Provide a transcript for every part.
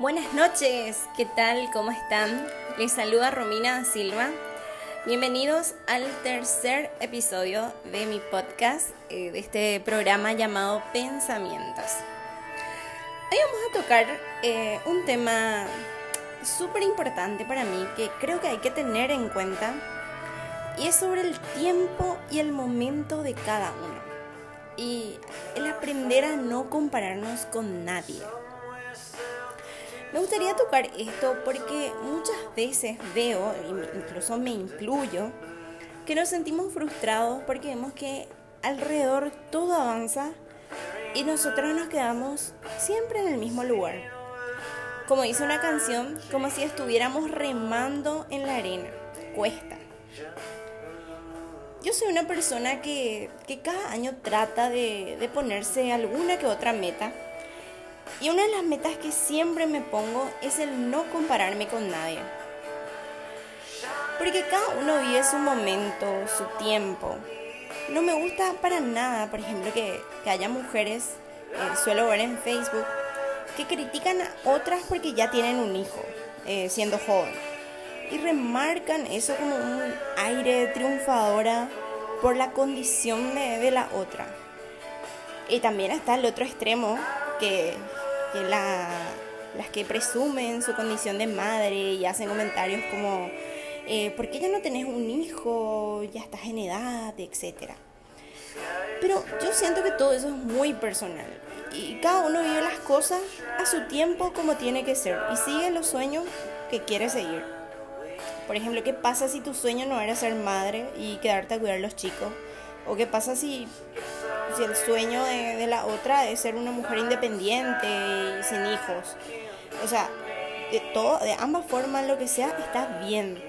Buenas noches, ¿qué tal? ¿Cómo están? Les saluda Romina Silva. Bienvenidos al tercer episodio de mi podcast, eh, de este programa llamado Pensamientos. Hoy vamos a tocar eh, un tema súper importante para mí que creo que hay que tener en cuenta y es sobre el tiempo y el momento de cada uno y el aprender a no compararnos con nadie. Me gustaría tocar esto porque muchas veces veo, incluso me incluyo, que nos sentimos frustrados porque vemos que alrededor todo avanza y nosotros nos quedamos siempre en el mismo lugar. Como dice una canción, como si estuviéramos remando en la arena. Cuesta. Yo soy una persona que, cada año trata de, de ponerse alguna que otra meta y una de las metas que siempre me pongo es el no compararme con nadie. Porque cada uno vive su momento, su tiempo. No me gusta para nada, por ejemplo, que, haya mujeres, eh, suelo ver en Facebook, que critican a otras porque ya tienen un hijo, eh, siendo joven. Y remarcan eso como un aire triunfadora por la condición de, de la otra. Y también está el otro extremo, que, las que presumen su condición de madre y hacen comentarios como, eh, ¿por qué ya no tenés un hijo? Ya estás en edad, etcétera. Pero yo siento que todo eso es muy personal y cada uno vive las cosas a su tiempo como tiene que ser y sigue los sueños que quiere seguir. Por ejemplo, ¿qué pasa si tu sueño no era ser madre y quedarte a cuidar a los chicos? ¿O qué pasa si si el sueño de, la otra es ser una mujer independiente y sin hijos. O sea, de todo, de ambas formas, lo que sea, está bien.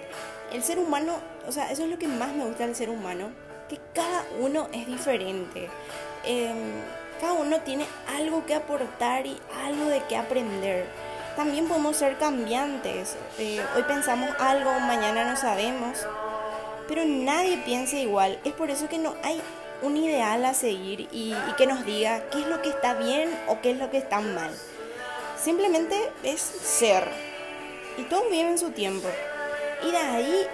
El ser humano, o sea, eso es lo que más me gusta del ser humano, que cada uno es diferente. Em, cada uno tiene algo que aportar y algo de qué aprender. También podemos ser cambiantes. Eh, hoy pensamos algo, mañana no sabemos. Pero nadie piensa igual. Es por eso que no hay un ideal a seguir y, que nos diga qué es lo que está bien o qué es lo que está mal. Simplemente es ser. Y todos viven su tiempo. Y de ahí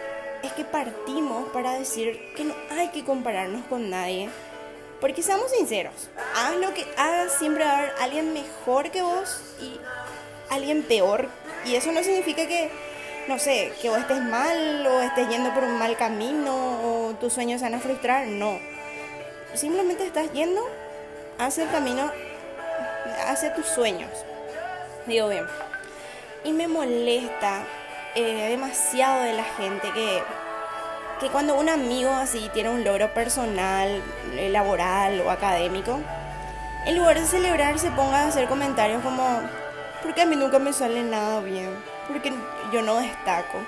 es que partimos para decir que no hay que compararnos con nadie. Porque seamos sinceros, haz lo que hagas, siempre va a haber alguien mejor que vos y alguien peor. Y eso no significa que, no sé, que vos estés mal o estés yendo por un mal camino o tus sueños se van a frustrar. No simplemente estás yendo hacia el camino, hacia tus sueños. Digo bien. Y me molesta eh, demasiado de la gente que, que cuando un amigo así tiene un logro personal, eh, laboral o académico, en lugar de celebrar se ponga a hacer comentarios como, porque a mí nunca me sale nada bien, porque yo no destaco.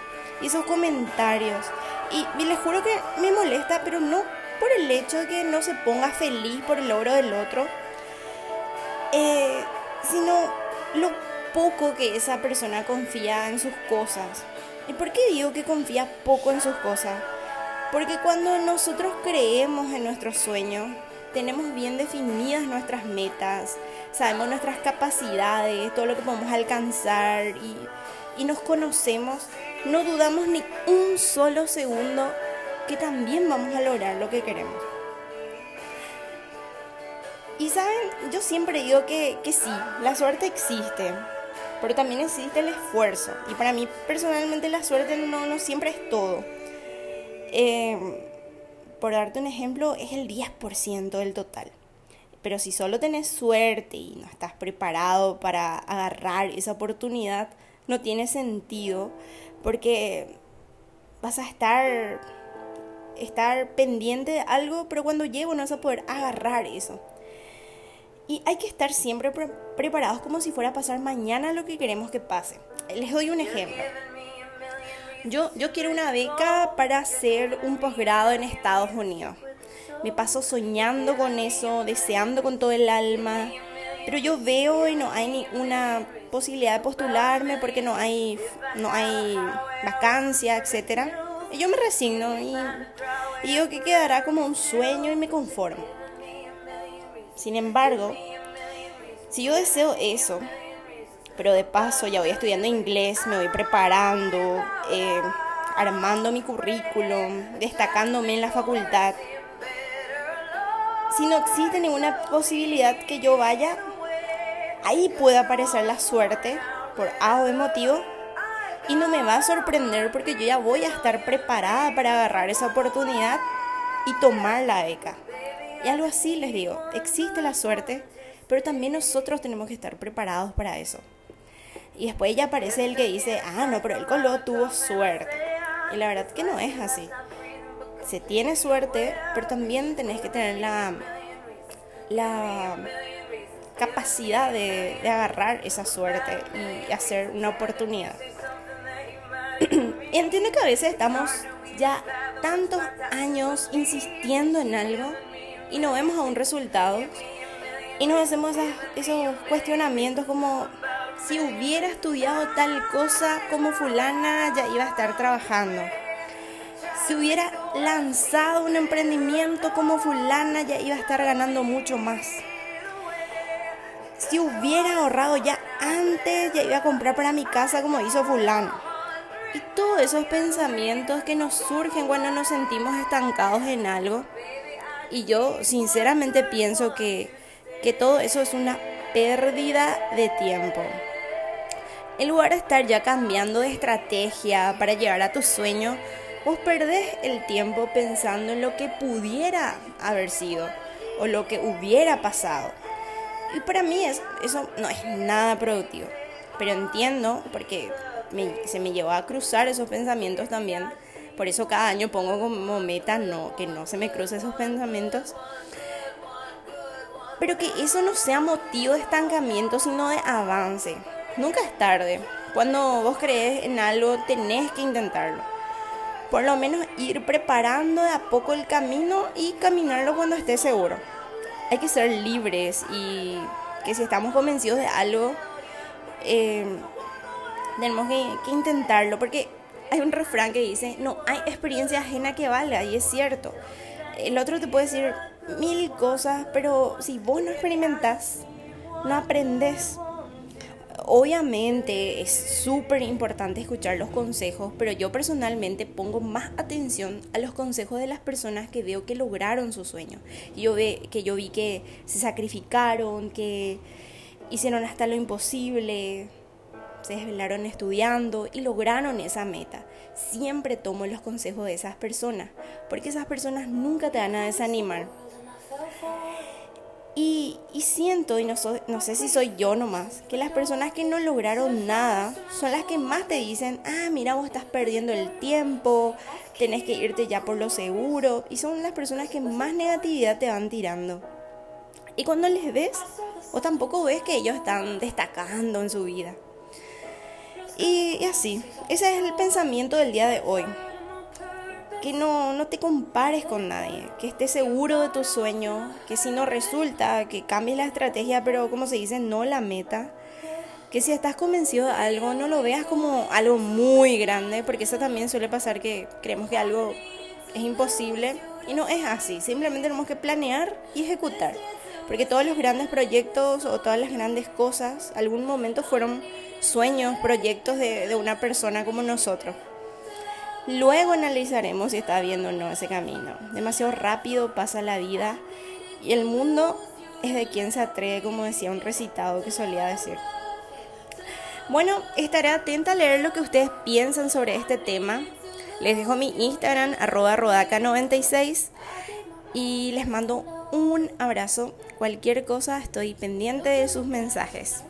Y esos comentarios, y, y les juro que me molesta, pero no por el hecho de que no se ponga feliz por el logro del otro, eh, sino lo poco que esa persona confía en sus cosas. ¿Y por qué digo que confía poco en sus cosas? Porque cuando nosotros creemos en nuestros sueños, tenemos bien definidas nuestras metas, sabemos nuestras capacidades, todo lo que podemos alcanzar y, y nos conocemos, no dudamos ni un solo segundo que también vamos a lograr lo que queremos. Y saben, yo siempre digo que, sí, la suerte existe, pero también existe el esfuerzo. Y para mí personalmente la suerte no, no siempre es todo. Em, por darte un ejemplo, es el 10% del total. Pero si solo tenés suerte y no estás preparado para agarrar esa oportunidad, no tiene sentido porque vas a estar estar pendiente de algo, pero cuando llego no vas a poder agarrar eso. Y hay que estar siempre preparados como si fuera a pasar mañana lo que queremos que pase. Les doy un ejemplo. Yo, yo quiero una beca para hacer un posgrado en Estados Unidos. Me paso soñando con eso, deseando con todo el alma, pero yo veo y no hay ni una posibilidad de postularme porque no hay, no hay vacancia, etcétera yo me resigno y, digo que quedará como un sueño y me conformo. Sin embargo, si yo deseo eso, pero de paso ya voy estudiando inglés, me voy preparando, eh, armando mi currículum, destacándome en la facultad. Si no existe ninguna posibilidad que yo vaya, ahí puede aparecer la suerte por A o motivo y no me va a sorprender porque yo ya voy a estar preparada para agarrar esa oportunidad y tomar la beca. Y algo así les digo, existe la suerte, pero también nosotros tenemos que estar preparados para eso. Y después ya aparece el que dice, ah, no, pero el Colo tuvo suerte. Y la verdad que no es así. Se tiene suerte, pero también tenés que tener la, la capacidad de, de agarrar esa suerte y hacer una oportunidad. Entiendo que a veces estamos ya tantos años insistiendo en algo y no vemos aún resultados y nos hacemos esos cuestionamientos como si hubiera estudiado tal cosa como fulana ya iba a estar trabajando. Si hubiera lanzado un emprendimiento como fulana ya iba a estar ganando mucho más. Si hubiera ahorrado ya antes ya iba a comprar para mi casa como hizo fulano. Y todos esos pensamientos que nos surgen cuando nos sentimos estancados en algo. Y yo sinceramente pienso que, que todo eso es una pérdida de tiempo. En lugar de estar ya cambiando de estrategia para llegar a tu sueño, vos perdés el tiempo pensando en lo que pudiera haber sido o lo que hubiera pasado. Y para mí eso no es nada productivo. Pero entiendo, porque se me llevó a cruzar esos pensamientos también. Por eso cada año pongo como meta que no se me crucen esos pensamientos. Pero que eso no sea motivo de estancamiento, sino de avance. Nunca es tarde. Cuando vos crees en algo, tenés que intentarlo. Por lo menos ir preparando de a poco el camino y caminarlo cuando estés seguro. Hay que ser libres y que si estamos convencidos de algo, eh, tenemos que, intentarlo, porque hay un refrán que dice, no hay experiencia ajena que valga, y es cierto. El otro te puede decir mil cosas, pero si vos no experimentas, no aprendes. Obviamente es súper importante escuchar los consejos, pero yo personalmente pongo más atención a los consejos de las personas que veo que lograron su sueño. Yo ve, que yo vi que se sacrificaron, que hicieron hasta lo imposible, se desvelaron estudiando y lograron esa meta. Siempre tomo los consejos de esas personas, porque esas personas nunca te van a desanimar. Y, siento, y no, no sé si soy yo nomás, que las personas que no lograron nada son las que más te dicen, ah, mira, vos estás perdiendo el tiempo, tenés que irte ya por lo seguro, y son las personas que más negatividad te van tirando. Y cuando les ves, o tampoco ves que ellos están destacando en su vida. Y, así, ese es el pensamiento del día de hoy. Que no, no te compares con nadie, que estés seguro de tu sueño, que si no resulta, que cambies la estrategia, pero como se dice, no la meta. Que si estás convencido de algo, no lo veas como algo muy grande, porque eso también suele pasar que creemos que algo es imposible y no es así. Simplemente tenemos que planear y ejecutar. Porque todos los grandes proyectos o todas las grandes cosas, algún momento fueron sueños, proyectos de, una persona como nosotros. Luego analizaremos si está viendo o no ese camino. Demasiado rápido pasa la vida y el mundo es de quien se atreve, como decía un recitado que solía decir. Bueno, estaré atenta a leer lo que ustedes piensan sobre este tema. Les dejo mi Instagram, arroba rodaca96 y les mando un abrazo. Cualquier cosa, estoy pendiente de sus mensajes.